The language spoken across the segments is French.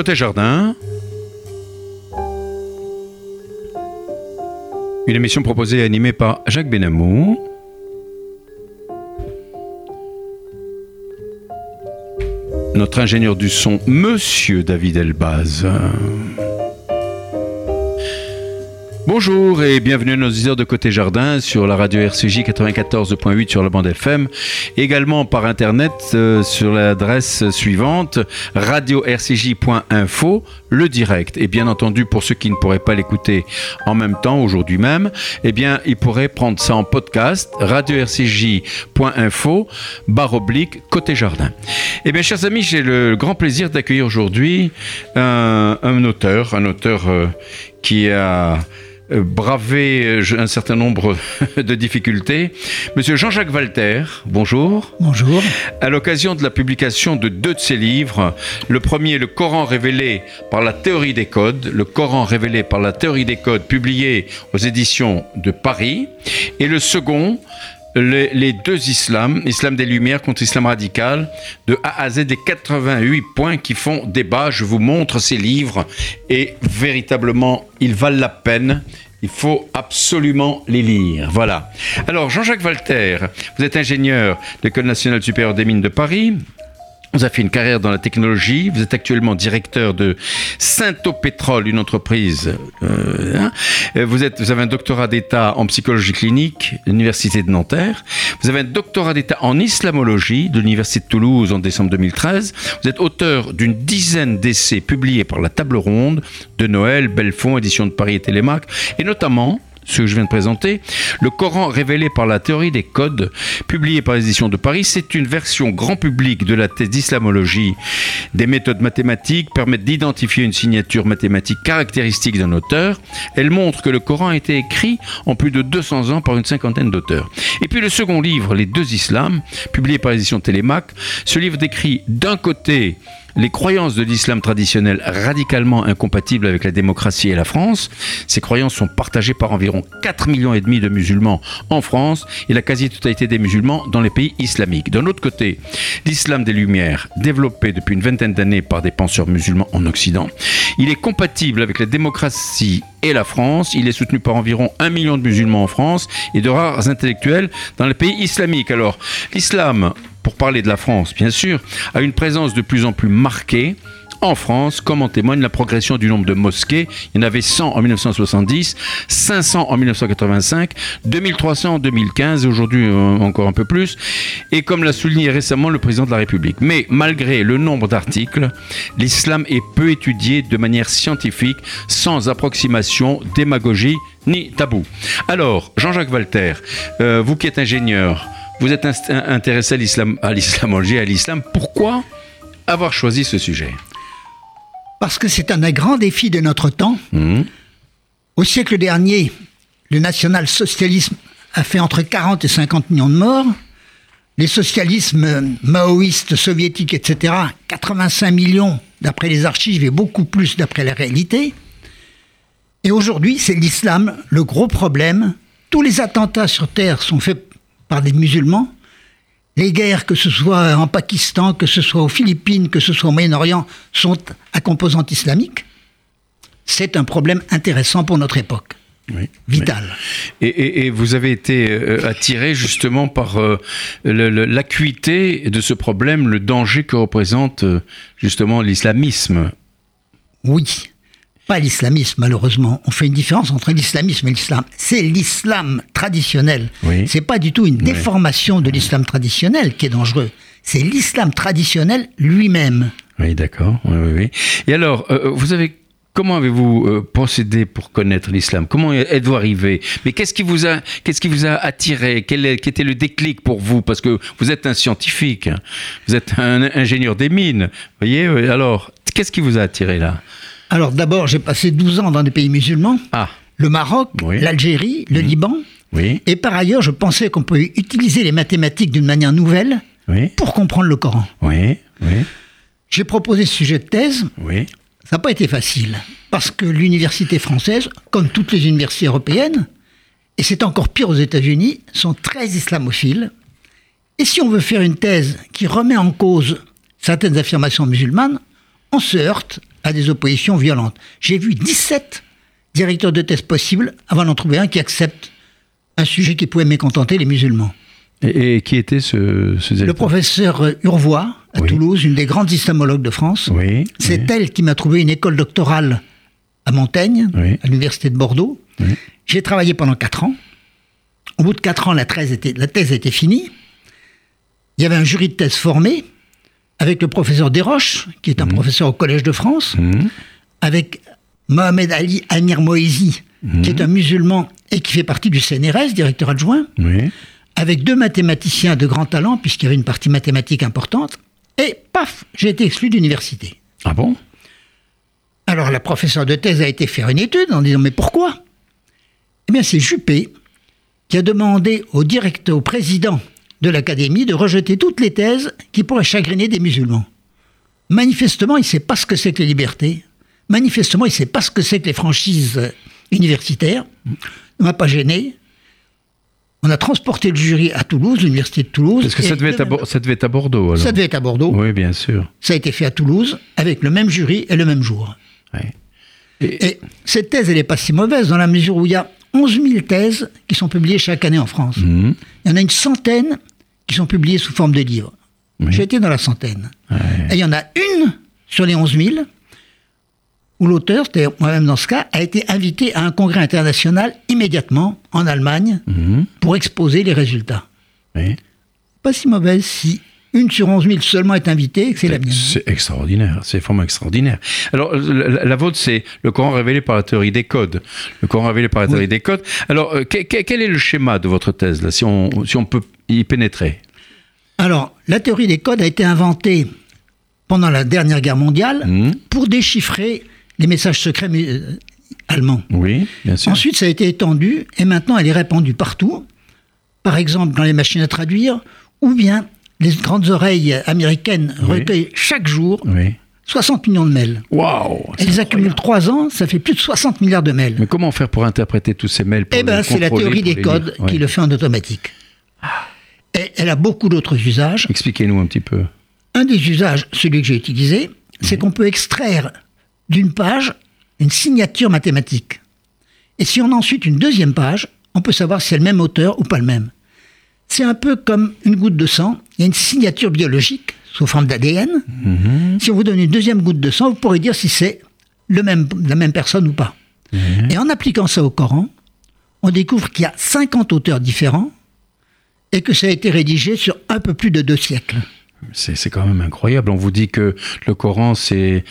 Côté jardin. Une émission proposée et animée par Jacques Benamou. Notre ingénieur du son, Monsieur David Elbaz. Bonjour et bienvenue à nos heures de Côté Jardin sur la radio RCJ 94.8 sur la bande FM. Également par internet euh, sur l'adresse suivante radio-rcj.info, le direct. Et bien entendu, pour ceux qui ne pourraient pas l'écouter en même temps aujourd'hui même, eh bien, ils pourraient prendre ça en podcast radio-rcj.info barre oblique Côté Jardin. Eh bien, chers amis, j'ai le grand plaisir d'accueillir aujourd'hui un, un, auteur, un auteur euh, qui a euh, braver euh, un certain nombre de difficultés. Monsieur Jean-Jacques Walter, bonjour. Bonjour. À l'occasion de la publication de deux de ses livres, le premier, Le Coran révélé par la théorie des codes, Le Coran révélé par la théorie des codes, publié aux éditions de Paris, et le second, les, deux islams, islam des Lumières contre islam radical, de A à Z des 88 points qui font débat. Je vous montre ces livres et véritablement, ils valent la peine. Il faut absolument les lire. Voilà. Alors, Jean-Jacques Walter, vous êtes ingénieur de l'École nationale supérieure des mines de Paris. Vous avez fait une carrière dans la technologie. Vous êtes actuellement directeur de Sainto Pétrole, une entreprise. Euh, hein. vous, êtes, vous avez un doctorat d'État en psychologie clinique de l'Université de Nanterre. Vous avez un doctorat d'État en islamologie de l'Université de Toulouse en décembre 2013. Vous êtes auteur d'une dizaine d'essais publiés par la Table Ronde de Noël, Belfond, édition de Paris et Télémac, et notamment ce que je viens de présenter, le Coran révélé par la théorie des codes, publié par les éditions de Paris, c'est une version grand public de la thèse d'islamologie. Des méthodes mathématiques permettent d'identifier une signature mathématique caractéristique d'un auteur. Elle montre que le Coran a été écrit en plus de 200 ans par une cinquantaine d'auteurs. Et puis le second livre, Les deux islams, publié par les éditions Télémac, ce livre décrit d'un côté les croyances de l'islam traditionnel radicalement incompatibles avec la démocratie et la France. Ces croyances sont partagées par environ 4 millions et demi de musulmans en France et la quasi-totalité des musulmans dans les pays islamiques. D'un autre côté, l'islam des Lumières, développé depuis une vingtaine d'années par des penseurs musulmans en Occident, il est compatible avec la démocratie et la France. Il est soutenu par environ un million de musulmans en France et de rares intellectuels dans les pays islamiques. Alors, l'islam pour parler de la France bien sûr, a une présence de plus en plus marquée en France, comme en témoigne la progression du nombre de mosquées. Il y en avait 100 en 1970, 500 en 1985, 2300 en 2015, aujourd'hui euh, encore un peu plus, et comme l'a souligné récemment le président de la République. Mais malgré le nombre d'articles, l'islam est peu étudié de manière scientifique, sans approximation, démagogie ni tabou. Alors, Jean-Jacques Walter, euh, vous qui êtes ingénieur, vous êtes intéressé à l'islam, à l'islamologie, à l'islam. Pourquoi avoir choisi ce sujet? Parce que c'est un grand défi de notre temps. Mmh. Au siècle dernier, le national-socialisme a fait entre 40 et 50 millions de morts. Les socialismes maoïstes, soviétiques, etc., 85 millions d'après les archives et beaucoup plus d'après la réalité. Et aujourd'hui, c'est l'islam le gros problème. Tous les attentats sur Terre sont faits par des musulmans. Les guerres, que ce soit en Pakistan, que ce soit aux Philippines, que ce soit au Moyen-Orient, sont à composante islamique. C'est un problème intéressant pour notre époque. vital. Et, vous avez été euh, attiré justement par euh, l'acuité de ce problème, le danger que représente euh, justement l'islamisme. Oui pas l'islamisme, malheureusement. On fait une différence entre l'islamisme et l'islam. C'est l'islam traditionnel. Oui. C'est pas du tout une déformation de l'islam traditionnel qui est dangereux. C'est l'islam traditionnel lui-même. Oui, d'accord. Oui, oui, oui. Et alors, euh, euh, vous avez Comment avez-vous euh, procédé pour connaître l'islam? Comment êtes-vous arrivé? Mais qu'est-ce qui vous a, qu'est-ce qui vous a attiré? Quel, était le déclic pour vous? Parce que vous êtes un scientifique, hein. vous êtes un ingénieur des mines. Voyez, alors, qu'est-ce qui vous a attiré là? Alors d'abord, j'ai passé 12 ans dans des pays musulmans. Ah. Le Maroc, l'Algérie, le mmh. Liban. Oui. Et par ailleurs, je pensais qu'on pouvait utiliser les mathématiques d'une manière nouvelle pour comprendre le Coran. Oui. J'ai proposé ce sujet de thèse. Oui. Ça n'a pas été facile. Parce que l'université française, comme toutes les universités européennes, et c'est encore pire aux États-Unis, sont très islamophiles. Et si on veut faire une thèse qui remet en cause certaines affirmations musulmanes, on se heurte à des oppositions violentes. J'ai vu 17 directeurs de thèse possibles avant d'en trouver un qui accepte un sujet qui pouvait mécontenter les musulmans. Et, et qui était ce, ce Le professeur euh, Urvois, à Oui. Toulouse, une des grandes islamologues de France, Oui. c'est oui. elle qui m'a trouvé une école doctorale à Montaigne, à l'université de Bordeaux. J'ai travaillé pendant quatre ans. Au bout de quatre ans, la thèse, était, la thèse était finie. Il y avait un jury de thèse formé avec le professeur Desroches, qui est un professeur au Collège de France, Mhm. avec Mohamed Ali Amir Moezi, qui est un musulman et qui fait partie du CNRS, directeur adjoint, Oui. avec deux mathématiciens de grand talent, puisqu'il y avait une partie mathématique importante. Et paf, j'ai été exclu d'université. Ah bon? Alors la professeure de thèse a été faire une étude en disant mais pourquoi? Eh bien c'est Juppé qui a demandé au directeur, au président de l'académie de rejeter toutes les thèses qui pourraient chagriner des musulmans. Manifestement, il ne sait pas ce que c'est que les libertés. Manifestement, il ne sait pas ce que c'est que les franchises universitaires. Ne m'a pas gêné. On a transporté le jury à Toulouse, l'université de Toulouse. Parce que ça devait, être à, même- ça devait être à Bordeaux, alors. ça devait être à Bordeaux. Oui, bien sûr. Ça a été fait à Toulouse avec le même jury et le même jour. Ouais. Et cette thèse, elle n'est pas si mauvaise dans la mesure où il y a 11 000 thèses qui sont publiées chaque année en France. Mhm. Il y en a une centaine qui sont publiées sous forme de livres. Oui. J'ai été dans la centaine. Ouais. Et il y en a une sur les 11 000 où l'auteur, c'était moi-même dans ce cas, a été invité à un congrès international immédiatement en Allemagne Mhm. pour exposer les résultats. Oui. Pas si mauvaise si une sur 11 000 seulement est invitée c'est la mienne. C'est extraordinaire, c'est vraiment extraordinaire. Alors, la, la vôtre, c'est le Coran révélé par la théorie des codes. Le Coran révélé par la théorie des codes. Alors, euh, que- que- quel est le schéma de votre thèse, là, si on, si on peut y pénétrer? Alors, la théorie des codes a été inventée pendant la dernière guerre mondiale Mhm. pour déchiffrer les messages secrets euh, allemands. Oui, bien sûr. Ensuite, ça a été étendu et maintenant elle est répandue partout. Par exemple, dans les machines à traduire, ou bien les grandes oreilles américaines Oui. recueillent chaque jour Oui. 60 millions de mails. Waouh Elles accumulent 3 ans, ça fait plus de 60 milliards de mails. Mais comment faire pour interpréter tous ces mails Eh bien, c'est la théorie des codes qui le fait en automatique. Et elle a beaucoup d'autres usages. Expliquez-nous un petit peu. Un des usages, celui que j'ai utilisé, c'est qu'on peut extraire d'une page une signature mathématique. Et si on a ensuite une deuxième page, on peut savoir si c'est le même auteur ou pas le même. C'est un peu comme une goutte de sang. Il y a une signature biologique sous forme d'ADN. Si on vous donne une deuxième goutte de sang, vous pourrez dire si c'est le même, la même personne ou pas. Et en appliquant ça au Coran, on découvre qu'il y a 50 auteurs différents et que ça a été rédigé sur un peu plus de deux siècles. C'est c'est quand même incroyable. On vous dit que le Coran, c'est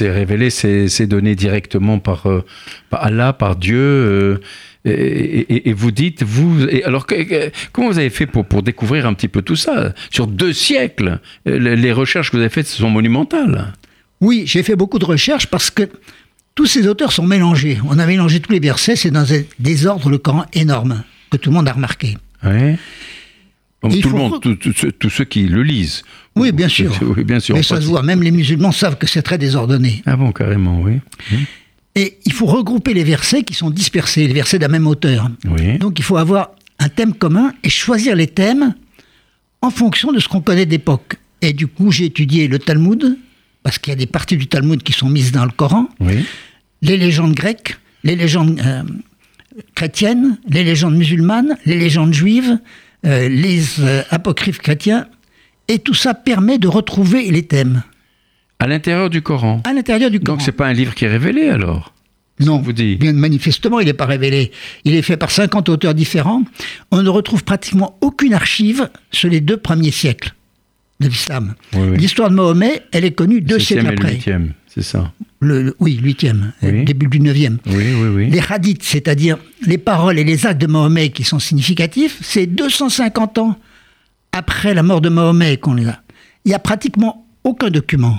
révélé, c'est donné directement par, euh, par Allah, par Dieu. euh, et, et- et vous dites, vous, et alors que- que- comment vous avez fait pour, pour découvrir un petit peu tout ça? Sur deux siècles, euh, les, les recherches que vous avez faites sont monumentales. Oui, j'ai fait beaucoup de recherches parce que tous ces auteurs sont mélangés. On a mélangé tous les versets, c'est dans un désordre le Coran énorme que tout le monde a remarqué. Ouais. Donc, tout le monde, re- tous ceux qui le lisent. Oui, bien sûr. Oui, bien sûr. Mais ça se voit, même les musulmans savent que c'est très désordonné. Ah bon, carrément, oui. Et il faut regrouper les versets qui sont dispersés, les versets d'un même auteur. Oui. Donc il faut avoir un thème commun et choisir les thèmes en fonction de ce qu'on connaît d'époque. Et du coup, j'ai étudié le Talmud, parce qu'il y a des parties du Talmud qui sont mises dans le Coran, Oui. les légendes grecques, les légendes euh, chrétiennes, les légendes musulmanes, les légendes juives, euh, les euh, apocryphes chrétiens, et tout ça permet de retrouver les thèmes À l'intérieur du Coran. à l'intérieur du Coran. Donc c'est pas un livre qui est révélé alors Non, vous dit. bien manifestement, il n'est pas révélé. Il est fait par 50 auteurs différents. On ne retrouve pratiquement aucune archive sur les deux premiers siècles de l'islam. Oui, oui. L'histoire de Mahomet, elle est connue deux siècles et le après. huitième, c'est ça. Le, le- oui, huitième, Oui. euh, début du neuvième. Oui, oui, oui. Les hadiths, c'est-à-dire les paroles et les actes de Mahomet qui sont significatifs, c'est 250 ans après la mort de Mahomet qu'on les a. Il n'y a pratiquement aucun document.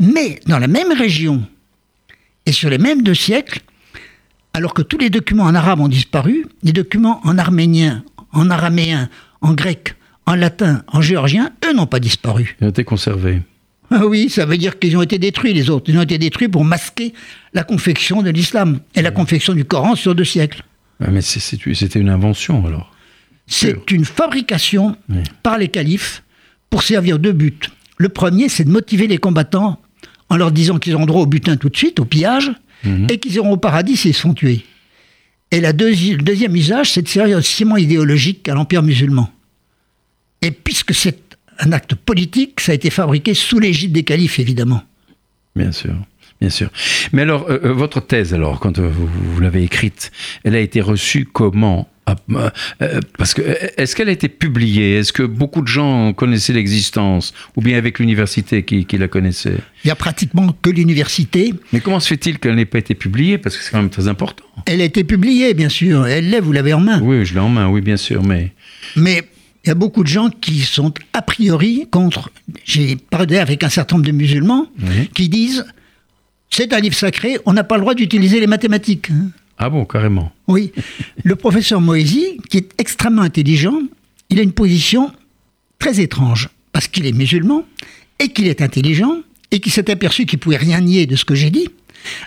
Mais dans la même région et sur les mêmes deux siècles, alors que tous les documents en arabe ont disparu, les documents en arménien, en araméen, en grec, en latin, en géorgien, eux n'ont pas disparu. Il a été conservé. Ah oui, ça veut dire qu'ils ont été détruits, les autres. Ils ont été détruits pour masquer la confection de l'islam et la confection du Coran sur deux siècles. Ah, mais c'était une invention alors. C'est une fabrication par les califes pour servir deux buts. Le premier, c'est de motiver les combattants en leur disant qu'ils auront droit au butin tout de suite, au pillage, Mhm. et qu'ils iront au paradis s'ils sont tués. Et la deuxi- le deuxième usage, c'est de servir de ciment idéologique à l'Empire musulman. Et puisque c'est un acte politique, ça a été fabriqué sous l'égide des califes, évidemment. Bien sûr, bien sûr. Mais alors, euh, euh, votre thèse, alors, quand euh, vous, vous l'avez écrite, elle a été reçue comment? Ah, euh, euh, Parce que euh, est-ce qu'elle a été publiée? Est-ce que beaucoup de gens connaissaient l'existence? Ou bien avec l'université qui, qui la connaissait? Il n'y a pratiquement que l'université. Mais comment se fait-il qu'elle n'ait pas été publiée? Parce que c'est quand même très important. Elle a été publiée, bien sûr. Elle l'est, vous l'avez en main. Oui, je l'ai en main, oui, bien sûr, mais... Mais il y a beaucoup de gens qui sont a priori contre. J'ai parlé avec un certain nombre de musulmans Oui. qui disent c'est un livre sacré, on n'a pas le droit d'utiliser les mathématiques. Ah bon, carrément. Oui. Le professeur Moïsi, qui est extrêmement intelligent, il a une position très étrange parce qu'il est musulman et qu'il est intelligent et qu'il s'est aperçu qu'il pouvait rien nier de ce que j'ai dit.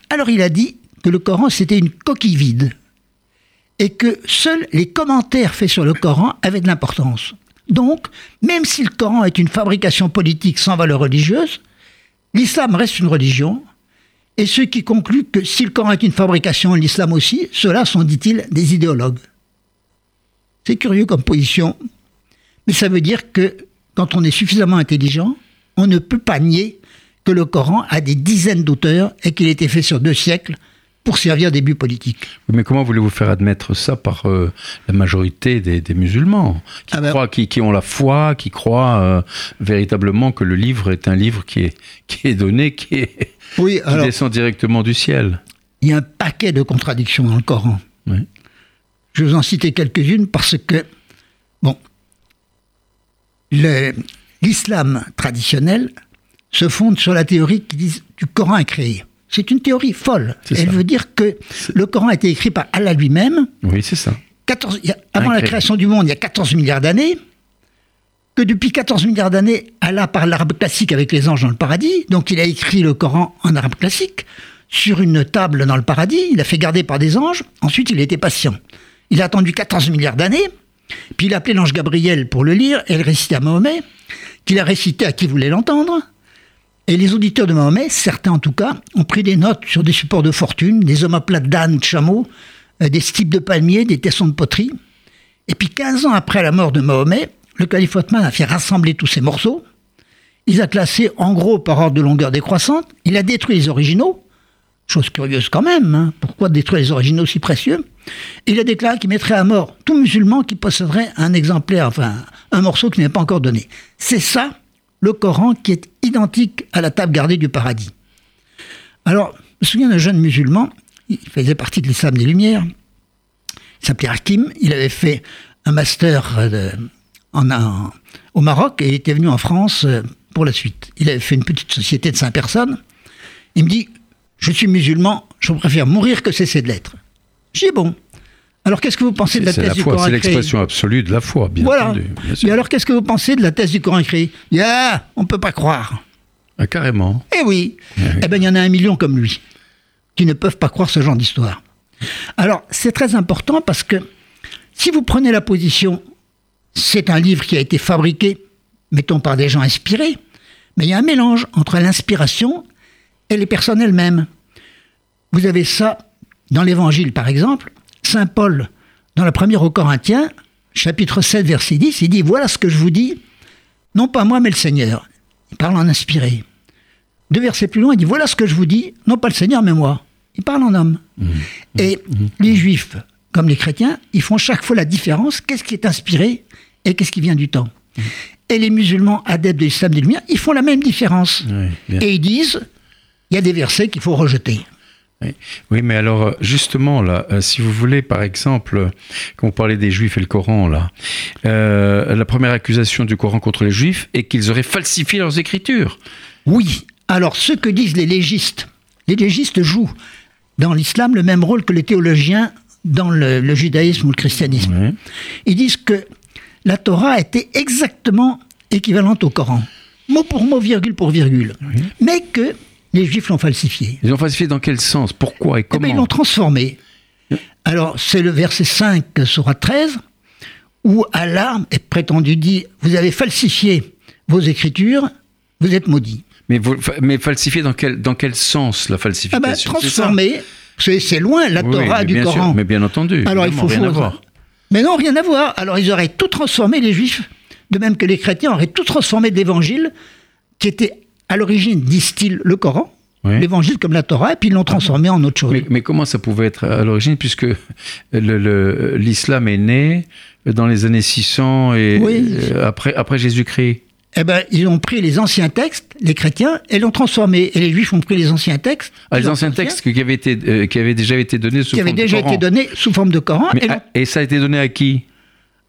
Alors il a dit que le Coran c'était une coquille vide et que seuls les commentaires faits sur le Coran avaient de l'importance. Donc, même si le Coran est une fabrication politique sans valeur religieuse, l'islam reste une religion, et ceux qui concluent que si le Coran est une fabrication, l'islam aussi, ceux-là sont, dit-il, des idéologues. C'est curieux comme position, mais ça veut dire que quand on est suffisamment intelligent, on ne peut pas nier que le Coran a des dizaines d'auteurs et qu'il a été fait sur deux siècles pour servir des buts politiques. Mais comment voulez-vous faire admettre ça par euh, la majorité des, des musulmans qui, Ah ben- croient, qui, qui ont la foi, qui croient euh, véritablement que le livre est un livre qui est, qui est donné, qui, est, Oui, qui descend directement du ciel? Il y a un paquet de contradictions dans le Coran. Oui. Je vais vous en citer quelques-unes parce que, bon, le- l'islam traditionnel se fonde sur la théorie qui dit du Coran est créé. C'est une théorie folle. Elle ça. veut dire que le Coran a été écrit par Allah lui-même, Oui, c'est ça. 14 il y a- avant la création du monde, il y a 14 milliards d'années, que depuis 14 milliards d'années, Allah parle l'arabe classique avec les anges dans le paradis, donc il a écrit le Coran en arabe classique, sur une table dans le paradis, il a fait garder par des anges, ensuite il a été patient. Il a attendu 14 milliards d'années, puis il a appelé l'ange Gabriel pour le lire et le réciter à Mahomet, qu'il a récité à qui voulait l'entendre, et les auditeurs de Mahomet, certains en tout cas, ont pris des notes sur des supports de fortune, des omoplates d'âne, de chameaux, euh, des stipes de palmiers, des tessons de poterie. Et puis 15 ans après la mort de Mahomet, le calife Othman a fait rassembler tous ces morceaux. Il a classé en gros par ordre de longueur décroissante. Il a détruit les originaux. Chose curieuse quand même. hein. Pourquoi détruire les originaux si précieux? Il a déclaré qu'il mettrait à mort tout musulman qui posséderait un exemplaire, enfin un morceau qui n'est pas encore donné. C'est ça le Coran qui est identique à la table gardée du paradis. Alors, je me souviens d'un jeune musulman, il faisait partie de l'islam des Lumières, il s'appelait Hakim, il avait fait un master euh, au Maroc et était venu en France euh, pour la suite. Il avait fait une petite société de cinq personnes. Il me dit, je suis musulman, je préfère mourir que cesser de l'être. J'ai bon. Alors qu'est-ce que vous pensez de la thèse la du foi, Coran c'est l'expression absolue de la foi, bien Voilà. entendu. bien sûr. Et alors qu'est-ce que vous pensez de la thèse du Coran Ah, on peut pas croire. Ah, carrément. Eh oui. Eh oui. Eh bien, il y en a un million comme lui qui ne peuvent pas croire ce genre d'histoire. Alors, c'est très important parce que si vous prenez la position, c'est un livre qui a été fabriqué, mettons, par des gens inspirés, mais il y a un mélange entre l'inspiration et les personnes elles-mêmes. Vous avez ça dans l'Évangile, par exemple. Saint Paul, dans la première aux Corinthiens, chapitre 7, verset 10, il dit Voilà ce que je vous dis, non pas moi, mais le Seigneur. Il parle en inspiré. Deux versets plus loin, il dit Voilà ce que je vous dis, non pas le Seigneur, mais moi. Il parle en homme. Et les Juifs, comme les chrétiens, ils font chaque fois la différence qu'est-ce qui est inspiré et qu'est-ce qui vient du temps. Et les musulmans adeptes de l'islam des Lumières, ils font la même différence. Oui. Et ils disent il y a des versets qu'il faut rejeter. Oui. Oui, mais alors, euh, justement, là, euh, si vous voulez, par exemple, euh, quand vous parlez des Juifs et le Coran, là, euh, la première accusation du Coran contre les Juifs est qu'ils auraient falsifié leurs écritures. Oui. Alors, ce que disent les légistes, les légistes jouent dans l'islam le même rôle que les théologiens dans le, le judaïsme ou le christianisme. Oui. Ils disent que la Torah était exactement équivalente au Coran, mot pour mot, virgule pour virgule, mais que les Juifs l'ont falsifié. Ils ont falsifié dans quel sens? Pourquoi et Eh bien, comment? ils l'ont transformé. Alors, c'est le verset 5, Sourate 13, où Allah est prétendu dit Vous avez falsifié vos écritures, vous êtes maudit. Mais, vous, mais falsifié dans quel, dans quel sens la Ah falsification ben, C'est ça transformer, c'est loin la Torah du sûr, Coran. mais bien entendu. Alors il faut rien voir. Mais non, rien à voir. Alors ils auraient tout transformé, les Juifs, de même que les chrétiens auraient tout transformé de l'Évangile, qui était à l'origine, disent-ils, le Coran, Oui. l'Évangile comme la Torah, et puis ils l'ont transformé en autre chose. Mais, mais comment ça pouvait être à l'origine, puisque l'islam est né dans les années 600 et Oui. euh, après, après Jésus-Christ? Eh ben, ils ont pris les anciens textes, les chrétiens, et l'ont transformé. Et les Juifs ont pris les anciens textes, Ah, les anciens textes qui avaient, été, euh, qui avaient déjà été donnés sous qui avaient forme de déjà Coran. été donnés sous forme de Coran, Mais et, l'ont- à- et ça a été donné à qui?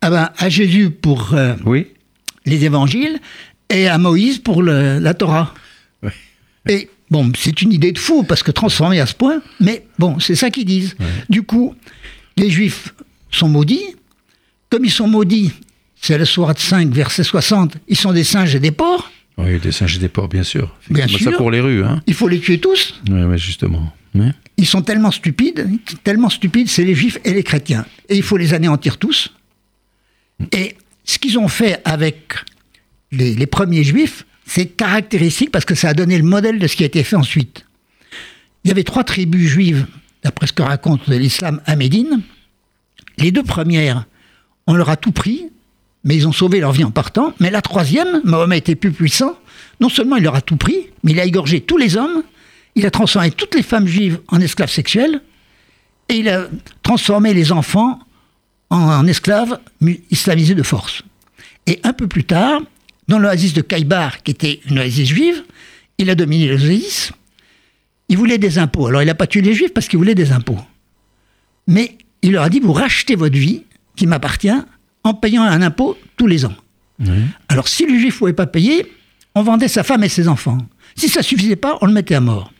Ah ben, à Jésus pour euh, Oui les évangiles et à Moïse pour le- la Torah. Ouais. Et bon, c'est une idée de fou parce que transformer à ce point, mais bon, c'est ça qu'ils disent. Du coup, les Juifs sont maudits. Comme ils sont maudits, c'est la sourate 5, verset 60, ils sont des singes et des porcs. Oui, des singes et des porcs, bien sûr. Bien Effectivement, Ça sûr. court les rues, hein Il faut les tuer tous. Oui, ouais, justement. Ouais. Ils sont tellement stupides, tellement stupides, c'est les juifs et les chrétiens. Et il faut les anéantir tous. Et ce qu'ils ont fait avec les, premiers juifs, c'est caractéristique parce que ça a donné le modèle de ce qui a été fait ensuite. Il y avait trois tribus juives, d'après ce que raconte l'islam à Médine. Les deux premières, on leur a tout pris, mais ils ont sauvé leur vie en partant. Mais la troisième, Mahomet était plus puissant. Non seulement il leur a tout pris, mais il a égorgé tous les hommes, il a transformé toutes les femmes juives en esclaves sexuels, et il a transformé les enfants en, en esclaves islamisés de force. Et un peu plus tard, dans l'oasis de Kaïbar, qui était une oasis juive, il a dominé l'oasis. Il voulait des impôts. Alors il n'a pas tué les juifs parce qu'il voulait des impôts. Mais il leur a dit, vous rachetez votre vie, qui m'appartient, en payant un impôt tous les ans. Alors si le juif ne pouvait pas payer, on vendait sa femme et ses enfants. Si ça suffisait pas, on le mettait à mort.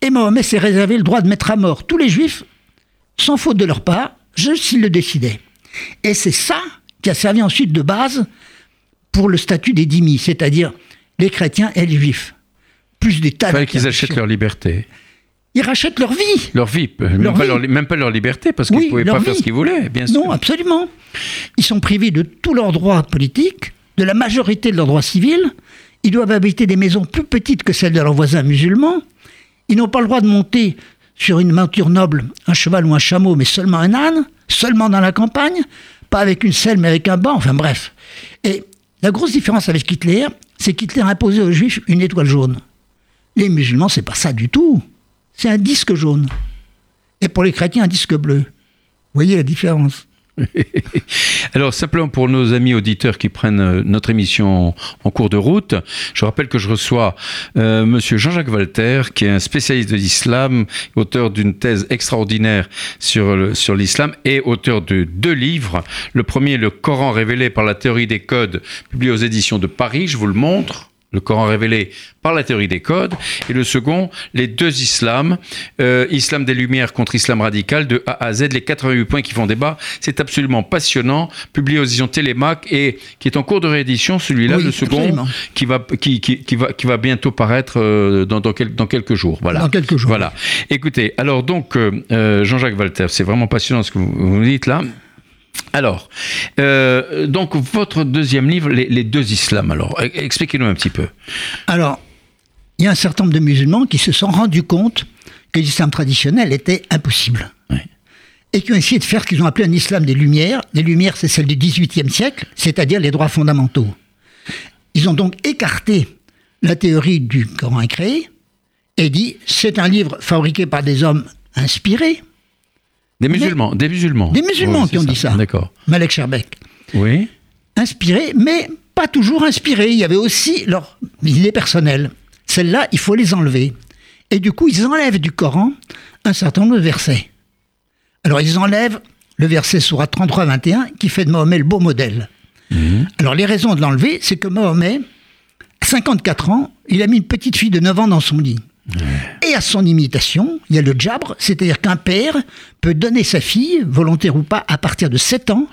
Et Mohamed s'est réservé le droit de mettre à mort tous les juifs, sans faute de leur part, juste s'ils le décidaient. Et c'est ça qui a servi ensuite de base pour le statut des dhimmis, c'est-à-dire les chrétiens et les juifs. Plus des tas Il fallait qu'ils achètent leur liberté. Ils rachètent leur vie. Leur vie, même, Leur pas, vie. leur, même pas leur liberté, parce qu'ils Oui, ne pouvaient pas faire ce qu'ils voulaient, bien sûr. Non, absolument. Ils sont privés de tous leurs droits politiques, de la majorité de leurs droits civils. Ils doivent habiter des maisons plus petites que celles de leurs voisins musulmans. Ils n'ont pas le droit de monter sur une monture noble, un cheval ou un chameau, mais seulement un âne, seulement dans la campagne, pas avec une selle, mais avec un banc, enfin bref. Et la grosse différence avec Hitler, c'est qu'Hitler a imposé aux juifs une étoile jaune. Les musulmans, c'est pas ça du tout. C'est un disque jaune. Et pour les chrétiens, un disque bleu. Vous voyez la différence Alors, simplement pour nos amis auditeurs qui prennent euh, notre émission en cours de route, je rappelle que je reçois euh, Monsieur Jean-Jacques Walter, qui est un spécialiste de l'islam, auteur d'une thèse extraordinaire sur, sur l'islam et auteur de deux livres. Le premier, Le Coran révélé par la théorie des codes, publié aux éditions de Paris, je vous le montre. Le Coran révélé par la théorie des codes. Et le second, les deux islams, euh, islam des Lumières contre islam radical, de A à Z, les 88 points qui font débat. C'est absolument passionnant, publié aux éditions Télémac et qui est en cours de réédition, celui-là, Oui, le second, qui va, qui, qui, qui va, qui va bientôt paraître euh, dans, dans, quel- dans quelques jours. Voilà. Dans quelques jours. Voilà. Écoutez, alors donc, euh, Jean-Jacques Walter, c'est vraiment passionnant ce que vous, vous dites là. Alors, euh, donc votre deuxième livre, les, les deux islams. Alors, e- expliquez-nous un petit peu. Alors, il y a un certain nombre de musulmans qui se sont rendus compte que l'islam traditionnel était impossible. Oui. Et qui ont essayé de faire ce qu'ils ont appelé un islam des Lumières. Les Lumières, c'est celle du XVIIIe siècle, c'est-à-dire les droits fondamentaux. Ils ont donc écarté la théorie du Coran créé et dit c'est un livre fabriqué par des hommes inspirés, Des musulmans, des musulmans. des musulmans Oui, qui ont dit ça. D'accord. Malek Sherbek. Oui. inspirés, mais pas toujours inspirés. Il y avait aussi leur idée personnelle. Celles-là, il faut les enlever. Et du coup, ils enlèvent du Coran un certain nombre de versets. Alors, ils enlèvent le verset Surah 33-21 qui fait de Mahomet le beau modèle. Alors, les raisons de l'enlever, c'est que Mahomet, à 54 ans, il a mis une petite fille de 9 ans dans son lit. Et à son imitation, il y a le jabre, c'est-à-dire qu'un père peut donner sa fille, volontaire ou pas, à partir de 7 ans,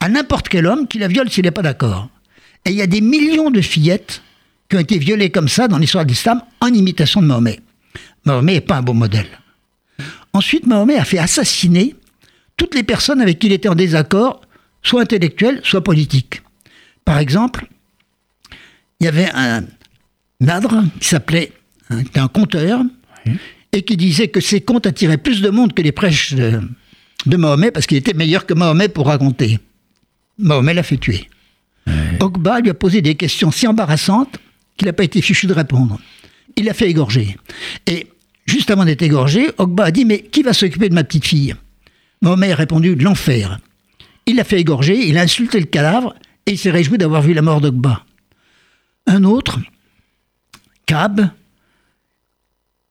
à n'importe quel homme qui la viole s'il n'est pas d'accord. Et il y a des millions de fillettes qui ont été violées comme ça dans l'histoire de l'islam en imitation de Mahomet. Mahomet n'est pas un bon modèle. Ensuite, Mahomet a fait assassiner toutes les personnes avec qui il était en désaccord, soit intellectuels, soit politiques. Par exemple, il y avait un, Nadre, qui s'appelait, hein, un conteur, et qui disait que ses contes attiraient plus de monde que les prêches de, de Mahomet, parce qu'il était meilleur que Mahomet pour raconter. Mahomet l'a fait tuer. Ogba lui a posé des questions si embarrassantes qu'il n'a pas été fichu de répondre. Il l'a fait égorger. Et juste avant d'être égorgé, Ogba a dit Mais qui va s'occuper de ma petite fille? Mahomet a répondu De l'enfer. Il l'a fait égorger, il a insulté le cadavre et il s'est réjoui d'avoir vu la mort d'Ogba. Un autre, Kab,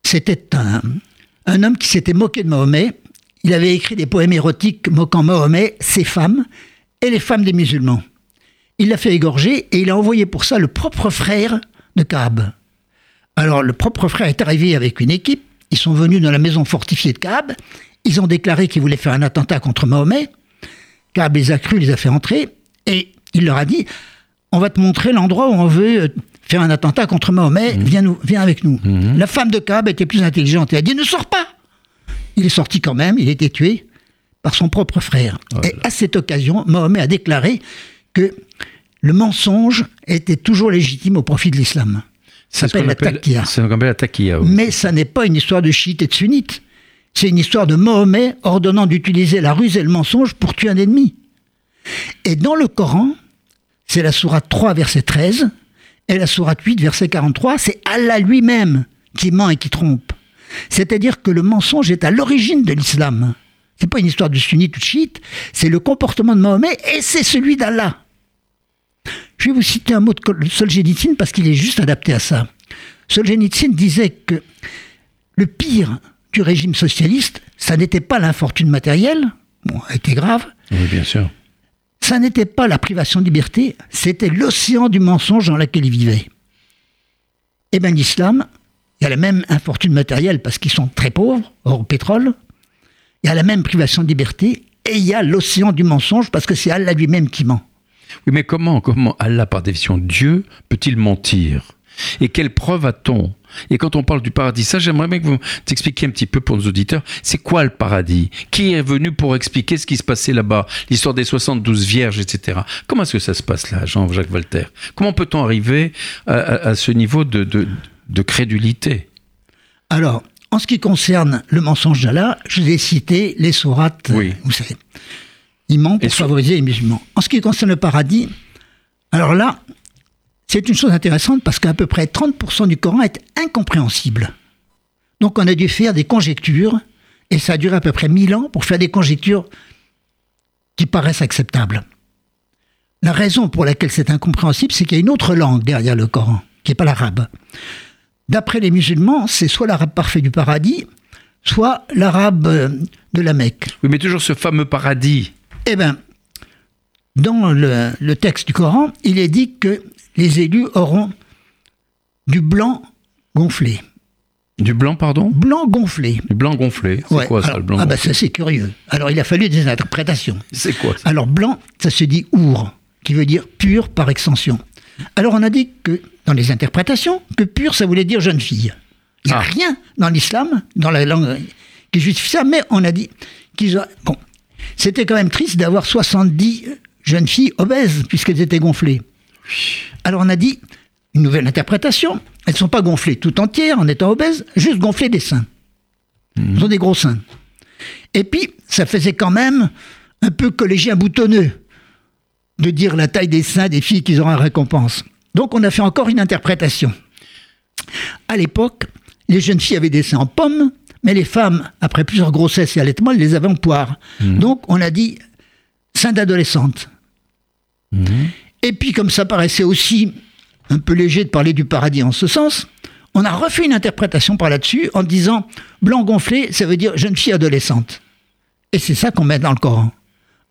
c'était un, homme qui s'était moqué de Mahomet. Il avait écrit des poèmes érotiques moquant Mahomet, ses femmes et les femmes des musulmans. Il l'a fait égorger et il a envoyé pour ça le propre frère de Kaab. Alors le propre frère est arrivé avec une équipe, ils sont venus dans la maison fortifiée de Kaab, ils ont déclaré qu'ils voulaient faire un attentat contre Mahomet, Kaab les a crus, les a fait entrer, et il leur a dit, on va te montrer l'endroit où on veut faire un attentat contre Mahomet, Mhm. viens, nous, viens avec nous. La femme de Kaab était plus intelligente, elle a dit, ne sors pas Il est sorti quand même, il a été tué par son propre frère. et à cette occasion, Mahomet a déclaré que le mensonge était toujours légitime au profit de l'islam. Ça s'appelle la taqiyya. la oui. Mais ça n'est pas une histoire de chiites et de sunnites. C'est une histoire de Mahomet ordonnant d'utiliser la ruse et le mensonge pour tuer un ennemi. Et dans le Coran, c'est la sourate 3, verset 13, et la sourate 8, verset 43, c'est Allah lui-même qui ment et qui trompe. C'est-à-dire que le mensonge est à l'origine de l'islam. C'est pas une histoire de sunnite ou de chiite, c'est le comportement de Mahomet et c'est celui d'Allah. Je vais vous citer un mot de Solzhenitsyn parce qu'il est juste adapté à ça. Solzhenitsyn disait que le pire du régime socialiste, ça n'était pas l'infortune matérielle, bon, elle était grave, Oui, bien sûr. Ça n'était pas la privation de liberté, c'était l'océan du mensonge dans lequel ils vivaient. Eh bien, l'islam, il y a la même infortune matérielle parce qu'ils sont très pauvres, hors pétrole, il y a la même privation de liberté, et il y a l'océan du mensonge parce que c'est Allah lui-même qui ment. Oui, mais comment, comment Allah, par définition, Dieu, peut-il mentir? Et quelle preuve a-t-on? Et quand on parle du paradis, ça, j'aimerais bien que vous t'expliquiez un petit peu pour nos auditeurs, c'est quoi le paradis? Qui est venu pour expliquer ce qui se passait là-bas L'histoire des 72 vierges, etc. Comment est-ce que ça se passe là, Jean-Jacques Voltaire? Comment peut-on arriver à, à- à ce niveau de, de- de crédulité? Alors, en ce qui concerne le mensonge d'Allah, je ai cité les sourates, Oui. vous savez. Il ment pour Et favoriser les musulmans. En ce qui concerne le paradis, alors là, c'est une chose intéressante parce qu'à peu près 30% du Coran est incompréhensible. Donc on a dû faire des conjectures, et ça a duré à peu près 1000 ans pour faire des conjectures qui paraissent acceptables. La raison pour laquelle c'est incompréhensible, c'est qu'il y a une autre langue derrière le Coran, qui n'est pas l'arabe. D'après les musulmans, c'est soit l'arabe parfait du paradis, soit l'arabe euh, de la Mecque. Oui, mais toujours ce fameux paradis. Eh bien, dans le, le texte du Coran, il est dit que les élus auront du blanc gonflé. Du blanc, pardon? Blanc gonflé. Du blanc gonflé. C'est Ouais, quoi ça, le blanc Ah bah ça c'est curieux. Alors il a fallu des interprétations. C'est quoi ça? Alors blanc, ça se dit our, qui veut dire pur par extension. Alors on a dit que dans les interprétations, que pur ça voulait dire jeune fille. Il n'y a Ah. rien dans l'islam, dans la langue qui justifie ça, mais on a dit qu'ils ont... Bon, c'était quand même triste d'avoir 70 jeunes filles obèses puisqu'elles étaient gonflées. Alors on a dit une nouvelle interprétation. Elles ne sont pas gonflées tout entières en étant obèses, juste gonflées des seins. Elles ont des gros seins. Et puis, ça faisait quand même un peu collégien boutonneux de dire la taille des seins des filles qu'ils auront en récompense. Donc on a fait encore une interprétation. À l'époque, les jeunes filles avaient des seins en pomme, mais les femmes, après plusieurs grossesses et allaitements, elles les avaient en poire. Donc on a dit seins d'adolescente. Et puis comme ça paraissait aussi un peu léger de parler du paradis en ce sens, on a refait une interprétation par là-dessus en disant blanc gonflé, ça veut dire jeune fille adolescente. Et c'est ça qu'on met dans le Coran.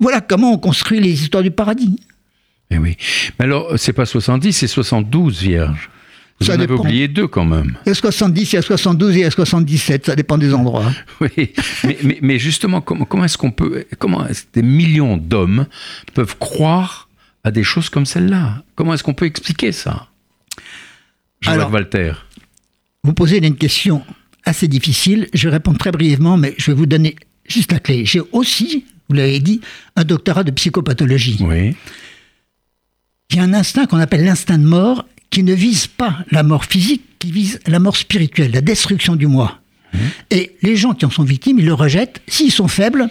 Voilà comment on construit les histoires du paradis. Eh oui. Mais alors, c'est pas 70, c'est 72 vierges. Vous Ça en avez oublié deux quand même. Il y a 70, il y a 72 et il y a 77, ça dépend des endroits. Oui, mais, mais, mais justement, comment, comment est-ce qu'on peut, comment est-ce que des millions d'hommes peuvent croire à des choses comme celle-là Comment est-ce qu'on peut expliquer ça Jean-Jacques Alors- Walter? Vous posez une question assez difficile, je vais répondre très brièvement, mais je vais vous donner juste la clé. J'ai aussi, vous l'avez dit, un doctorat de psychopathologie. Oui. Il y a un instinct qu'on appelle l'instinct de mort qui ne vise pas la mort physique, qui vise la mort spirituelle, la destruction du moi. Mmh. Et les gens qui en sont victimes, ils le rejettent. S'ils sont faibles,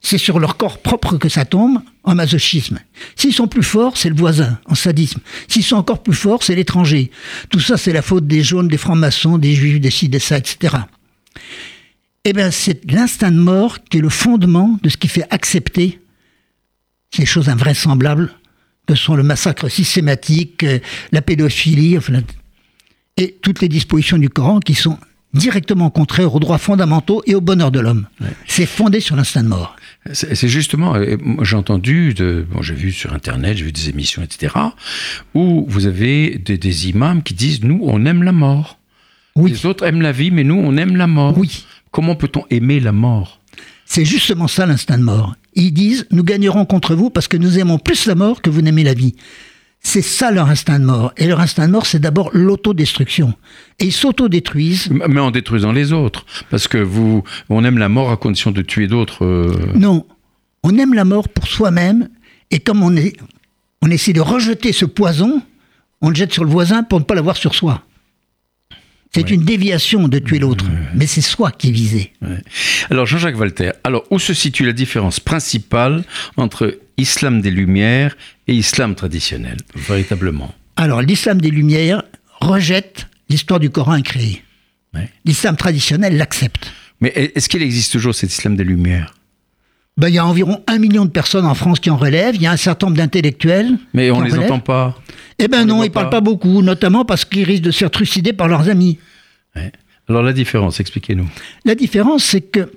c'est sur leur corps propre que ça tombe en masochisme. S'ils sont plus forts, c'est le voisin, en sadisme. S'ils sont encore plus forts, c'est l'étranger. Tout ça, c'est la faute des jaunes, des francs-maçons, des juifs, des ci, des ça, etc. Eh bien, c'est l'instinct de mort qui est le fondement de ce qui fait accepter ces choses invraisemblables que sont le massacre systématique, euh, la pédophilie, et toutes les dispositions du Coran qui sont directement contraires aux droits fondamentaux et au bonheur de l'homme. C'est fondé sur l'instinct de mort. C'est justement, j'ai entendu, bon, j'ai vu sur Internet, j'ai vu des émissions, etc., où vous avez des, imams qui disent, nous, on aime la mort. Oui. Les autres aiment la vie, mais nous, on aime la mort. Oui. Comment peut-on aimer la mort? C'est justement ça l'instinct de mort. Ils disent, nous gagnerons contre vous parce que nous aimons plus la mort que vous n'aimez la vie. C'est ça leur instinct de mort. Et leur instinct de mort, c'est d'abord l'autodestruction. Et ils s'autodétruisent. Mais en détruisant les autres. Parce que vous, on aime la mort à condition de tuer d'autres. Euh. Non. On aime la mort pour soi-même. Et comme on, est, on essaie de rejeter ce poison, on le jette sur le voisin pour ne pas l'avoir sur soi. C'est une déviation de tuer l'autre, mais c'est soi qui est visé. Alors Jean-Jacques Walter, alors où se situe la différence principale entre islam des Lumières et islam traditionnel, véritablement? Alors l'islam des Lumières rejette l'histoire du Coran incréé. L'islam traditionnel l'accepte. Mais est-ce qu'il existe toujours cet islam des Lumières? Ben, il y a environ un million de personnes en France qui en relèvent. Il y a un certain nombre d'intellectuels. Mais on ne les entend pas. Eh bien non, ils ne parlent pas beaucoup, notamment parce qu'ils risquent de se faire trucider par leurs amis. Alors la différence, expliquez-nous. La différence, c'est que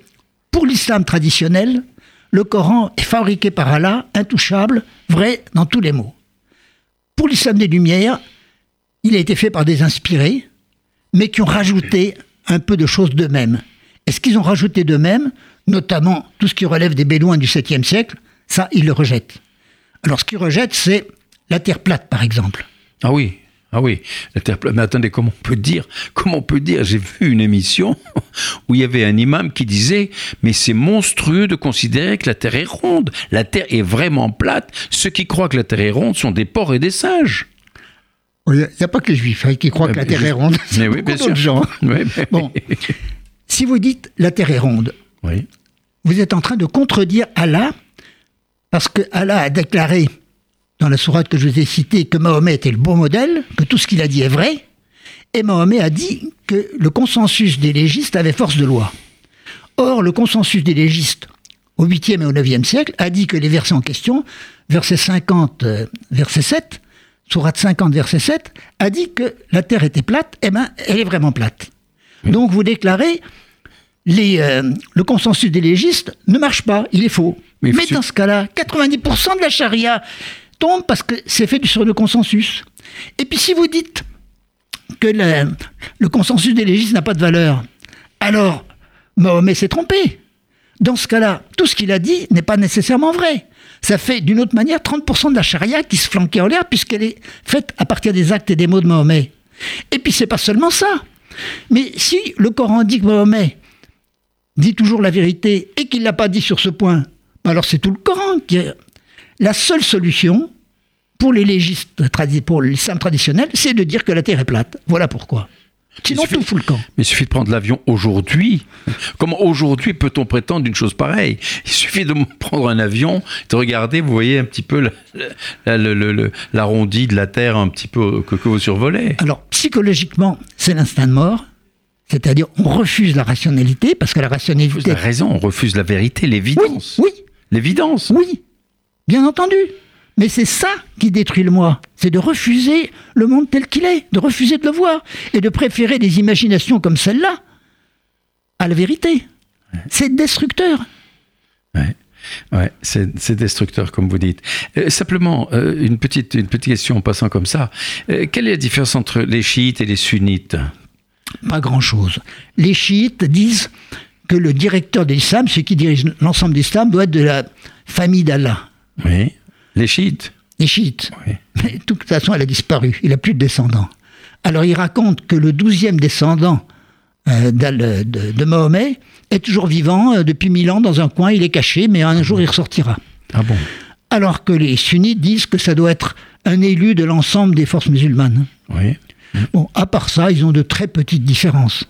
pour l'islam traditionnel, le Coran est fabriqué par Allah, intouchable, vrai dans tous les mots. Pour l'islam des Lumières, il a été fait par des inspirés, mais qui ont rajouté un peu de choses d'eux-mêmes. Et ce qu'ils ont rajouté d'eux-mêmes, notamment tout ce qui relève des Bédouins du 7e siècle, ça, ils le rejettent. Alors ce qu'ils rejettent, c'est la terre plate, par exemple. Ah oui, ah oui, la terre plate. Mais attendez, comment on peut dire Comment on peut dire J'ai vu une émission où il y avait un imam qui disait Mais c'est monstrueux de considérer que la terre est ronde. La terre est vraiment plate. Ceux qui croient que la terre est ronde sont des porcs et des singes. Il n'y a pas que les juifs hein, qui croient que la terre est ronde. Mais oui, bien sûr. Gens. Bon, si vous dites la terre est ronde, oui. vous êtes en train de contredire Allah, parce que Allah a déclaré dans la sourate que je vous ai citée que Mahomet était le bon modèle, que tout ce qu'il a dit est vrai, et Mahomet a dit que le consensus des légistes avait force de loi. Or, le consensus des légistes au 8e et au 9e siècle a dit que les versets en question, verset 50, euh, verset 7, sourate 50, verset 7, a dit que la Terre était plate, et eh bien, elle est vraiment plate. Donc vous déclarez, les, euh, le consensus des légistes ne marche pas, il est faux. Mais, dans ce cas-là, 90% de la charia tombe parce que c'est fait sur le consensus. Et puis si vous dites que le, consensus des légistes n'a pas de valeur, alors Mahomet s'est trompé. Dans ce cas-là, tout ce qu'il a dit n'est pas nécessairement vrai. Ça fait d'une autre manière 30% de la charia qui se flanquait en l'air puisqu'elle est faite à partir des actes et des mots de Mahomet. Et puis c'est pas seulement ça. Mais si le Coran dit que Mahomet dit toujours la vérité et qu'il ne l'a pas dit sur ce point, alors c'est tout le Coran qui est... La seule solution pour les légistes, pour l'islam traditionnel, c'est de dire que la Terre est plate. Voilà pourquoi. Sinon, tout fout le camp. Mais il suffit de prendre l'avion aujourd'hui. Comment aujourd'hui peut-on prétendre une chose pareille? Il suffit de prendre un avion, de regarder, vous voyez un petit peu l'arrondi de la Terre un petit peu que, que vous survolez. Alors, psychologiquement, c'est l'instinct de mort. C'est-à-dire, on refuse la rationalité, parce que la rationalité... Vous avez raison, on refuse la vérité, l'évidence. Oui, L'évidence. Oui, bien entendu. Mais c'est ça qui détruit le moi. C'est de refuser le monde tel qu'il est, de refuser de le voir, et de préférer des imaginations comme celle-là à la vérité. C'est destructeur. Ouais. Ouais, c'est destructeur, comme vous dites. Euh, simplement, euh, une, petite, une petite question en passant comme ça. Euh, quelle est la différence entre les chiites et les sunnites? Pas grand-chose. Les chiites disent que le directeur de l'islam, celui qui dirige l'ensemble de l'islam, doit être de la famille d'Allah. Oui, les chiites. Les chiites. Mais de toute façon, elle a disparu. Il n'a plus de descendants. Alors il raconte que le douzième descendant euh, de, de, Mahomet est toujours vivant euh, depuis mille ans dans un coin. Il est caché, mais un jour il ressortira. Ah bon alors que les sunnites disent que ça doit être un élu de l'ensemble des forces musulmanes. Oui. Bon, à part ça, ils ont de très petites différences.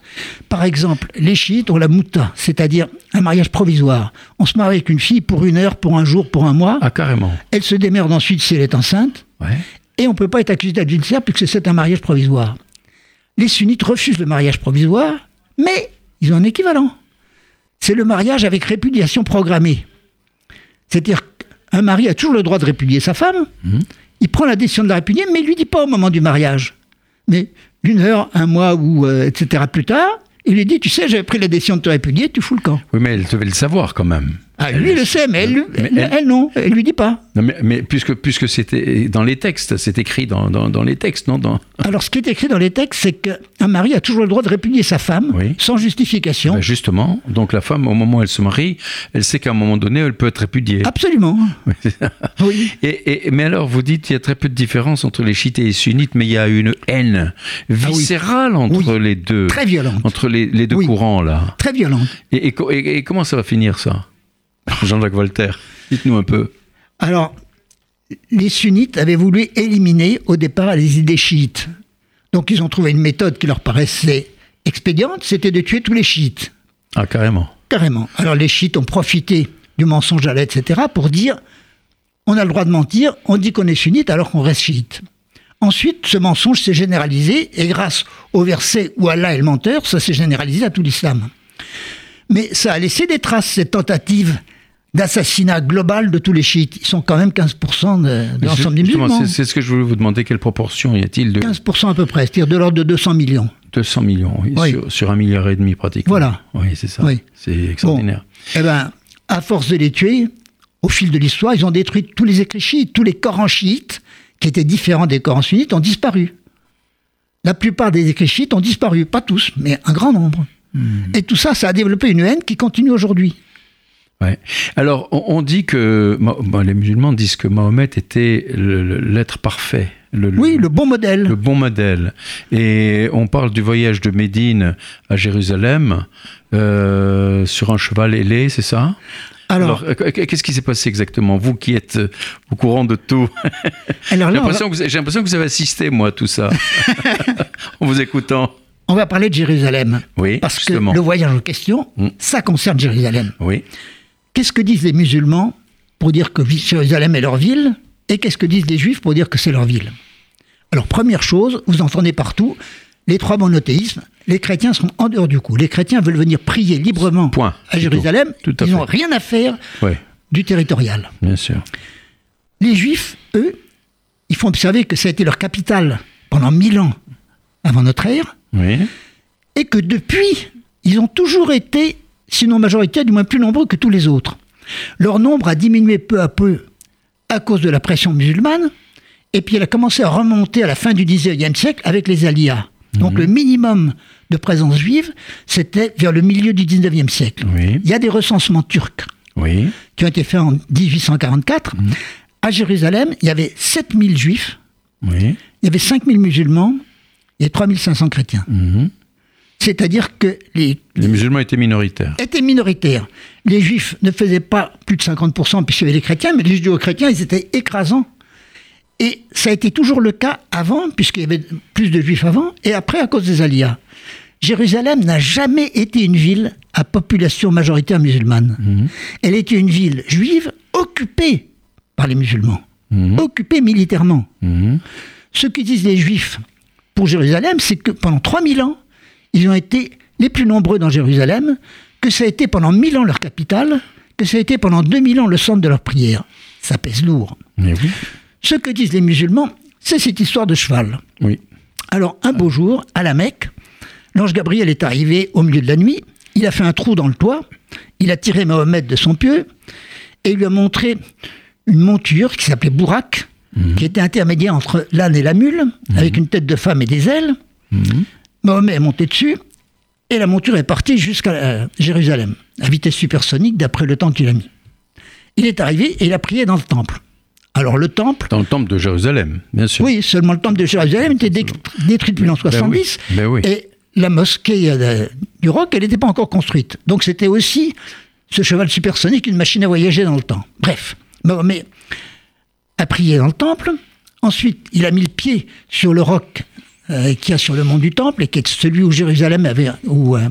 Par exemple, les chiites ont la mouta, c'est-à-dire un mariage provisoire. On se marie avec une fille pour une heure, pour un jour, pour un mois. Ah, carrément. Elle se démerde ensuite si elle est enceinte. Ouais. Et on ne peut pas être accusé d'adultère puisque c'est un mariage provisoire. Les sunnites refusent le mariage provisoire, mais ils ont un équivalent. C'est le mariage avec répudiation programmée. C'est-à-dire qu'un mari a toujours le droit de répudier sa femme. Il prend la décision de la répudier, mais il lui dit pas au moment du mariage. Mais une heure, un mois ou euh, etc. plus tard, il lui dit Tu sais, j'avais pris la décision de te répudier, tu fous le camp. Oui, mais elle devait le savoir quand même. Ah, lui, il le sait, mais elle, lui- Mais elle, elle- non, elle lui dit pas. Non, mais, mais puisque, puisque c'était dans les textes, c'est écrit dans, dans, dans les textes, non dans... Alors, ce qui est écrit dans les textes, c'est qu'un mari a toujours le droit de répudier sa femme Oui. sans justification. Ben, justement, donc la femme, au moment où elle se marie, elle sait qu'à un moment donné, elle peut être répudiée. Absolument. Oui. Et, et- mais alors, vous dites qu'il y a très peu de différence entre les chiites et les sunnites, mais il y a une haine viscérale entre Oui. les deux, Très violente. entre les, les deux courants là. Très violente. Et, et- et comment ça va finir ça? Jean-Jacques Voltaire, dites-nous un peu. Alors, les sunnites avaient voulu éliminer au départ les idées chiites. Donc, ils ont trouvé une méthode qui leur paraissait expédiente, c'était de tuer tous les chiites. Ah, carrément. Carrément. Alors, les chiites ont profité du mensonge à l'aide, etc., pour dire on a le droit de mentir, on dit qu'on est sunnite alors qu'on reste chiite. Ensuite, ce mensonge s'est généralisé, et grâce au verset où Allah est le menteur, ça s'est généralisé à tout l'islam. Mais ça a laissé des traces, cette tentative d'assassinat global de tous les chiites. Ils sont quand même 15% de, de l'ensemble des musulmans. c'est- ce que je voulais vous demander. Quelle proportion y a-t-il de 15% à peu près, c'est-à-dire de l'ordre de 200 millions. 200 millions oui, Oui. sur, sur un milliard et demi pratiquement. Voilà. Oui, c'est ça. Oui. C'est extraordinaire. Eh ben, à force de les tuer, au fil de l'histoire, ils ont détruit tous les écrits chiites, tous les Corans chiites, qui étaient différents des Corans sunnites, ont disparu. La plupart des écrits chiites ont disparu, pas tous, mais un grand nombre. Et tout ça, ça a développé une haine qui continue aujourd'hui. Ouais. Alors, on, on dit que bon, les musulmans disent que Mahomet était l'être parfait. Le, Oui, le bon modèle. le bon modèle. Et on parle du voyage de Médine à Jérusalem euh, sur un cheval ailé, c'est ça? Alors, Alors, euh, qu'est-ce qui s'est passé exactement Vous qui êtes euh, au courant de tout? alors J'ai va, l'impression que, que vous avez assisté, moi, à tout ça, en vous écoutant. on va parler de Jérusalem. Oui, Parce justement. que le voyage en question, Mm. ça concerne Jérusalem. Oui. Qu'est-ce que disent les musulmans pour dire que Jérusalem est leur ville Et qu'est-ce que disent les juifs pour dire que c'est leur ville? Alors, première chose, vous entendez partout, les trois monothéismes, les chrétiens sont en dehors du coup. Les chrétiens veulent venir prier librement Point. à Jérusalem. Tout à Ils n'ont rien à faire du territorial. bien sûr. Les juifs, eux, il faut observer que ça a été leur capitale pendant mille ans avant notre ère, Oui. et que depuis, ils ont toujours été, sinon majoritaires, du moins plus nombreux que tous les autres. Leur nombre a diminué peu à peu à cause de la pression musulmane, et puis elle a commencé à remonter à la fin du XIXe siècle avec les aliyahs. Donc le minimum de présence juive, c'était vers le milieu du XIXe siècle. Oui. Il y a des recensements turcs Oui. qui ont été faits en 1844. À Jérusalem, il y avait 7000 juifs, Oui. il y avait 5000 musulmans et 3500 chrétiens. Mhm. C'est-à-dire que les, Les musulmans étaient minoritaires. étaient minoritaires. Les juifs ne faisaient pas plus de 50% puisqu'il y avait les chrétiens, mais les judéo-chrétiens, ils étaient écrasants. Et ça a été toujours le cas avant, puisqu'il y avait plus de juifs avant, et après à cause des aliyahs. Jérusalem n'a jamais été une ville à population majoritaire musulmane. Elle était une ville juive occupée par les musulmans, occupée militairement. Mhm. Ce que disent les juifs pour Jérusalem, c'est que pendant 3000 ans, ils ont été les plus nombreux dans Jérusalem, que ça a été pendant 1000 ans leur capitale, que ça a été pendant 2000 ans le centre de leur prière. Ça pèse lourd. Mais oui. Ce que disent les musulmans, c'est cette histoire de cheval. Oui. Alors, un beau jour, à la Mecque, l'ange Gabriel est arrivé au milieu de la nuit, il a fait un trou dans le toit, il a tiré Mahomet de son pieu, et il lui a montré une monture qui s'appelait Bourak, qui était intermédiaire entre l'âne et la mule, avec une tête de femme et des ailes. Mahomet est monté dessus, et la monture est partie jusqu'à euh, Jérusalem, à vitesse supersonique d'après le temps qu'il a mis. Il est arrivé et il a prié dans le temple. Alors le temple, Dans le temple de Jérusalem, bien sûr. oui, seulement le temple de Jérusalem était dé- détruit depuis l'an 70. Ben oui. Et la mosquée euh, du Roc, elle n'était pas encore construite. Donc c'était aussi ce cheval supersonique, une machine à voyager dans le temps. Bref, Mahomet a prié dans le temple. Ensuite, il a mis le pied sur le roc euh, qu'il y a sur le mont du temple et qui est celui où Jérusalem avait, où euh,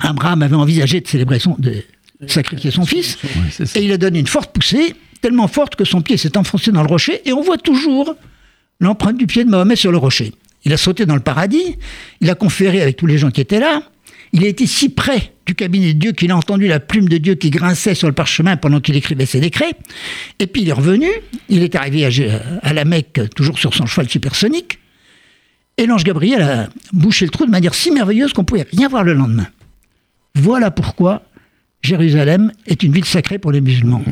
Abraham avait envisagé de célébrer son, de sacrifier son fils. et il a donné une forte poussée, tellement forte que son pied s'est enfoncé dans le rocher et on voit toujours l'empreinte du pied de Mahomet sur le rocher. Il a sauté dans le paradis, il a conféré avec tous les gens qui étaient là, il a été si près du cabinet de Dieu qu'il a entendu la plume de Dieu qui grinçait sur le parchemin pendant qu'il écrivait ses décrets. Et puis il est revenu, il est arrivé à, la Mecque, toujours sur son cheval supersonique. Et l'ange Gabriel a bouché le trou de manière si merveilleuse qu'on pouvait rien voir le lendemain. Voilà pourquoi Jérusalem est une ville sacrée pour les musulmans.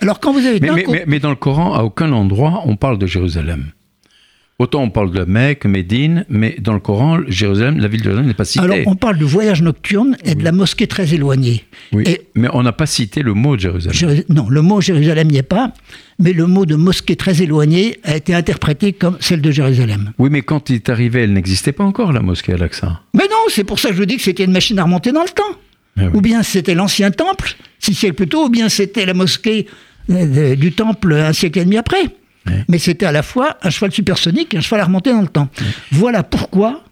Alors quand vous avez mais, mais dans le Coran, à aucun endroit on parle de Jérusalem. Autant on parle de Mecque, Médine, mais dans le Coran, Jérusalem, la ville de Jérusalem n'est pas citée. Alors on parle de voyage nocturne et de la mosquée très éloignée. Oui, mais on n'a pas cité le mot Jérusalem. non, le mot Jérusalem n'y est pas, mais le mot de mosquée très éloignée a été interprété comme celle de Jérusalem. Oui, mais quand il est arrivé, elle n'existait pas encore, la mosquée Al-Aqsa. Mais non, c'est pour ça que je vous dis que c'était une machine à remonter dans le temps. Ah ou bien c'était l'ancien temple, six siècles plus tôt, ou bien c'était la mosquée euh, du temple un siècle et demi après. Mais c'était à la fois un cheval supersonique et un cheval à remonter dans le temps. Voilà pourquoi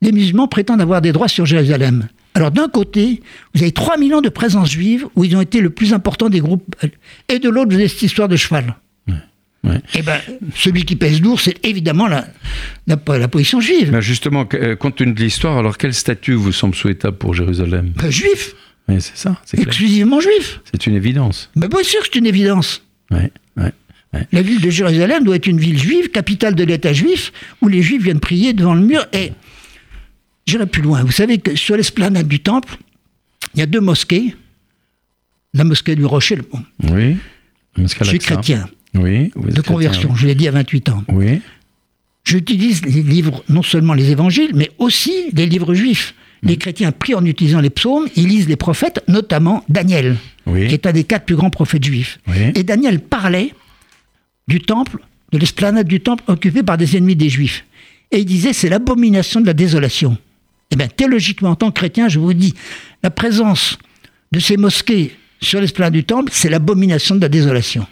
les musulmans prétendent avoir des droits sur Jérusalem. Alors d'un côté, vous avez 3000 ans de présence juive où ils ont été le plus important des groupes, et de l'autre, vous avez cette histoire de cheval. Et eh ben, celui qui pèse lourd, c'est évidemment la, la, position juive. Mais justement, euh, compte tenu de l'histoire, alors quel statut vous semble souhaitable pour Jérusalem? Ben, Juif. Oui, c'est ça. Exclusivement juif. C'est une évidence. Mais bien sûr c'est une évidence. Ouais, ouais. La ville de Jérusalem doit être une ville juive, capitale de l'État juif, où les juifs viennent prier devant le mur. Et j'irai plus loin. Vous savez que sur l'esplanade du temple, il y a deux mosquées. La mosquée du Rocher. Bon. Oui. Je suis chrétien. Oui. de conversion. Je l'ai dit à 28 ans. Oui. J'utilise les livres, non seulement les évangiles, mais aussi les livres juifs. Les chrétiens prient en utilisant les psaumes, ils lisent les prophètes, notamment Daniel, qui est un des quatre plus grands prophètes juifs. Et Daniel parlait du temple, de l'esplanade du temple occupée par des ennemis des Juifs. Et il disait c'est l'abomination de la désolation. Eh bien, théologiquement, en tant que chrétien, je vous dis, la présence de ces mosquées sur l'esplanade du temple, c'est l'abomination de la désolation.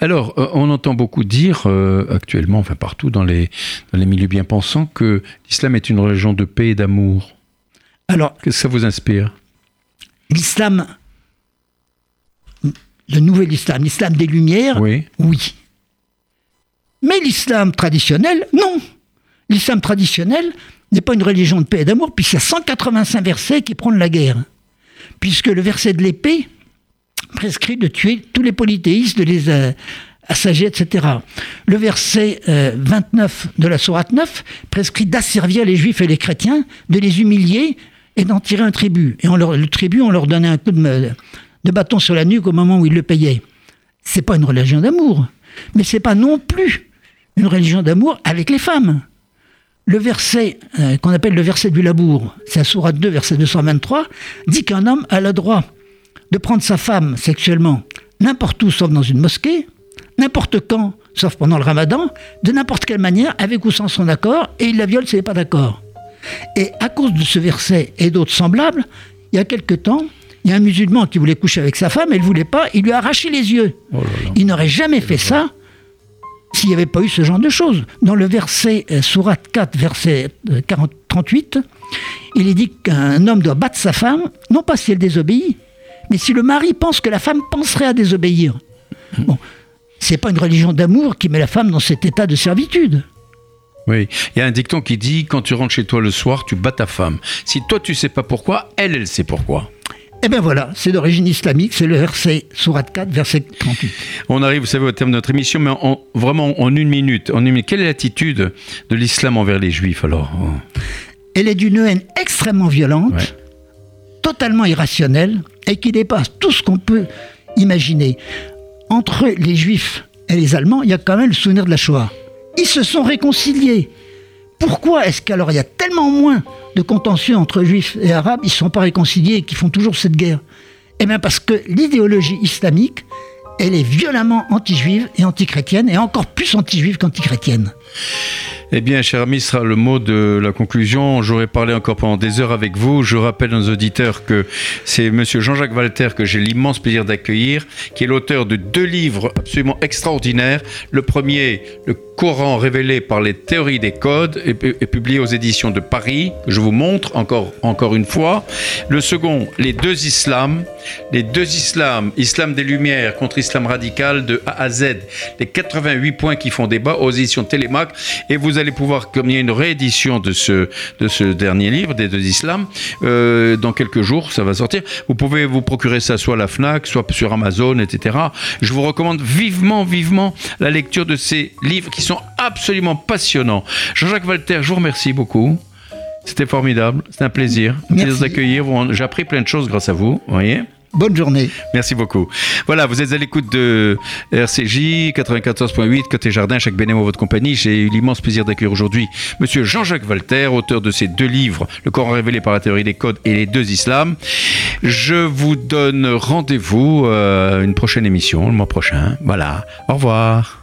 Alors, euh, on entend beaucoup dire euh, actuellement, enfin partout dans les, dans les milieux bien pensants, que l'islam est une religion de paix et d'amour. Alors, qu'est-ce que ça vous inspire? L'islam le nouvel islam, l'islam des Lumières, oui. oui. Mais l'islam traditionnel, non. L'islam traditionnel n'est pas une religion de paix et d'amour, puisqu'il y a 185 versets qui prônent la guerre. Puisque le verset de l'épée prescrit de tuer tous les polythéistes, de les euh, assager, etc. Le verset 29 euh, de la Sourate 9 prescrit d'asservir les juifs et les chrétiens, de les humilier et d'en tirer un tribut. Et on leur, le tribut, on leur donnait un coup de, de bâton sur la nuque au moment où il le payait. C'est pas une religion d'amour, mais c'est pas non plus une religion d'amour avec les femmes. Le verset euh, qu'on appelle le verset du labour, c'est à Sourate 2, verset 223, dit qu'un homme a le droit de prendre sa femme sexuellement n'importe où sauf dans une mosquée, n'importe quand sauf pendant le ramadan, de n'importe quelle manière, avec ou sans son accord, et il la viole s'il n'est pas d'accord. Et à cause de ce verset et d'autres semblables, il y a quelque temps, il y a un musulman qui voulait coucher avec sa femme, elle ne voulait pas, il lui a arraché les yeux. Oh il n'aurait jamais fait ça s'il n'y avait pas eu ce genre de choses. Dans le verset euh, Surat 4, verset 40, euh, 38, il est dit qu'un homme doit battre sa femme, non pas si elle désobéit, mais si le mari pense que la femme penserait à désobéir. Bon, c'est pas une religion d'amour qui met la femme dans cet état de servitude. Oui, il y a un dicton qui dit quand tu rentres chez toi le soir, tu bats ta femme. Si toi tu sais pas pourquoi, elle elle sait pourquoi. Eh bien voilà, c'est d'origine islamique, c'est le verset Surat 4, verset 38. On arrive, vous savez, au terme de notre émission, mais vraiment en une minute. En une Quelle est l'attitude de l'islam envers les juifs alors? Elle est d'une haine extrêmement violente, totalement irrationnelle, et qui dépasse tout ce qu'on peut imaginer. Entre les juifs et les Allemands, il y a quand même le souvenir de la Shoah. Ils se sont réconciliés. Pourquoi est-ce qu'alors il y a tellement moins de contentieux entre juifs et arabes, ils ne sont pas réconciliés et qui font toujours cette guerre? Eh bien parce que l'idéologie islamique, elle est violemment anti-juive et anti-chrétienne, et encore plus anti-juive qu'anti-chrétienne. Eh bien, cher ami, ce sera le mot de la conclusion. J'aurais parlé encore pendant des heures avec vous. Je rappelle nos auditeurs que c'est Monsieur Jean-Jacques Walter que j'ai l'immense plaisir d'accueillir, qui est l'auteur de deux livres absolument extraordinaires. Le premier, le Coran révélé par les théories des codes et, publié aux éditions de Paris, je vous montre encore, encore une fois. Le second, Les deux islams, les deux islams, islam des Lumières contre islam radical de A à Z, les 88 points qui font débat aux éditions Télémac. Et vous allez pouvoir, comme il y a une réédition de ce, de ce dernier livre, des deux islams, euh, dans quelques jours, ça va sortir. Vous pouvez vous procurer ça soit à la FNAC, soit sur Amazon, etc. Je vous recommande vivement, vivement la lecture de ces livres qui sont absolument passionnants. Jean-Jacques Walter, je vous remercie beaucoup. C'était formidable, c'était un plaisir. Un plaisir d'accueillir. J'ai appris plein de choses grâce à vous, vous voyez Bonne journée. Merci beaucoup. Voilà, vous êtes à l'écoute de RCJ 94.8 côté jardin, chaque bénévole votre compagnie. J'ai eu l'immense plaisir d'accueillir aujourd'hui Monsieur Jean-Jacques Walter, auteur de ces deux livres, Le Coran révélé par la théorie des codes et les deux islams. Je vous donne rendez-vous à euh, une prochaine émission le mois prochain. Voilà. Au revoir.